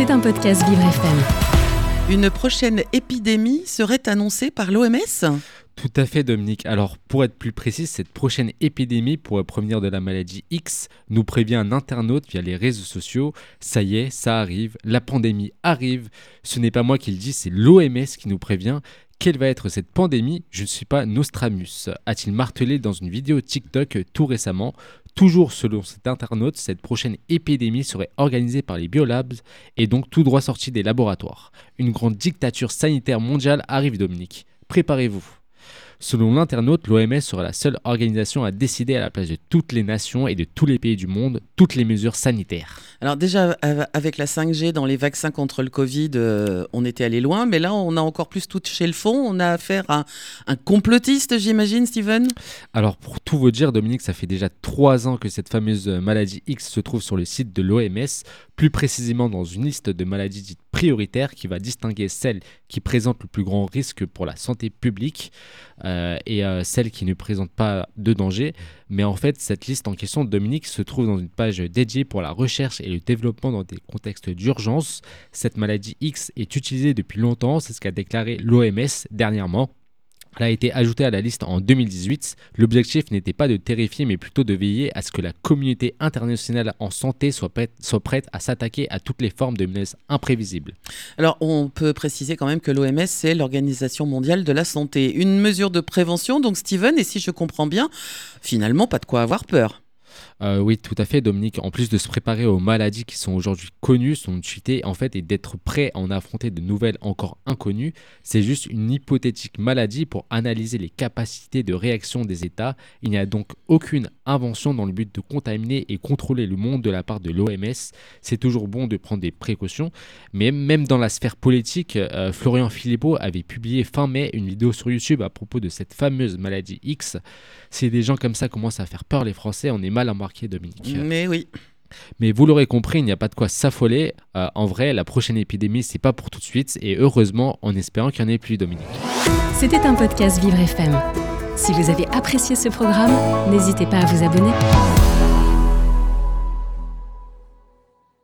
C'est un podcast Vivre FM. Une prochaine épidémie serait annoncée par l'OMS Tout à fait, Dominique. Alors, pour être plus précis, cette prochaine épidémie pourrait provenir de la maladie X, nous prévient un internaute via les réseaux sociaux. Ça y est, ça arrive, la pandémie arrive. Ce n'est pas moi qui le dis, c'est l'OMS qui nous prévient. Quelle va être cette pandémie? Je ne suis pas Nostramus, a-t-il martelé dans une vidéo TikTok tout récemment? Toujours selon cet internaute, cette prochaine épidémie serait organisée par les biolabs et donc tout droit sorti des laboratoires. Une grande dictature sanitaire mondiale arrive Dominique. Préparez-vous. Selon l'internaute, l'OMS sera la seule organisation à décider à la place de toutes les nations et de tous les pays du monde toutes les mesures sanitaires. Alors déjà, avec la 5G dans les vaccins contre le Covid, euh, on était allé loin, mais là, on a encore plus touché le fond. On a affaire à un complotiste, j'imagine, Steven? Alors pour tout vous dire, Dominique, ça fait déjà trois ans que cette fameuse maladie X se trouve sur le site de l'OMS, plus précisément dans une liste de maladies dites prioritaires qui va distinguer celles qui présentent le plus grand risque pour la santé publique. Euh, et euh, celles qui ne présentent pas de danger. Mais en fait, cette liste en question, Dominique, se trouve dans une page dédiée pour la recherche et le développement dans des contextes d'urgence. Cette maladie X est utilisée depuis longtemps, c'est ce qu'a déclaré l'OMS dernièrement. Elle a été ajoutée à la liste en 2018. L'objectif n'était pas de terrifier, mais plutôt de veiller à ce que la communauté internationale en santé soit prête, soit prête à s'attaquer à toutes les formes de menaces imprévisibles. Alors, on peut préciser quand même que l'OMS, c'est l'Organisation mondiale de la santé. Une mesure de prévention, donc Steven, et si je comprends bien, finalement, pas de quoi avoir peur. Euh, oui, tout à fait, Dominique. En plus de se préparer aux maladies qui sont aujourd'hui connues, sont cheatées, en fait, et d'être prêt à en affronter de nouvelles encore inconnues, c'est juste une hypothétique maladie pour analyser les capacités de réaction des États. Il n'y a donc aucune invention dans le but de contaminer et contrôler le monde de la part de l'OMS. C'est toujours bon de prendre des précautions, mais même dans la sphère politique, euh, Florian Philippot avait publié fin mai une vidéo sur YouTube à propos de cette fameuse maladie X. Si des gens comme ça commencent à faire peur les Français, on est mal embarqué Dominique. Mais oui. Mais vous l'aurez compris, il n'y a pas de quoi s'affoler. Euh, en vrai, la prochaine épidémie, c'est pas pour tout de suite, et heureusement, en espérant qu'il n'y en ait plus, Dominique. C'était un podcast Vivre FM. Si vous avez apprécié ce programme, n'hésitez pas à vous abonner.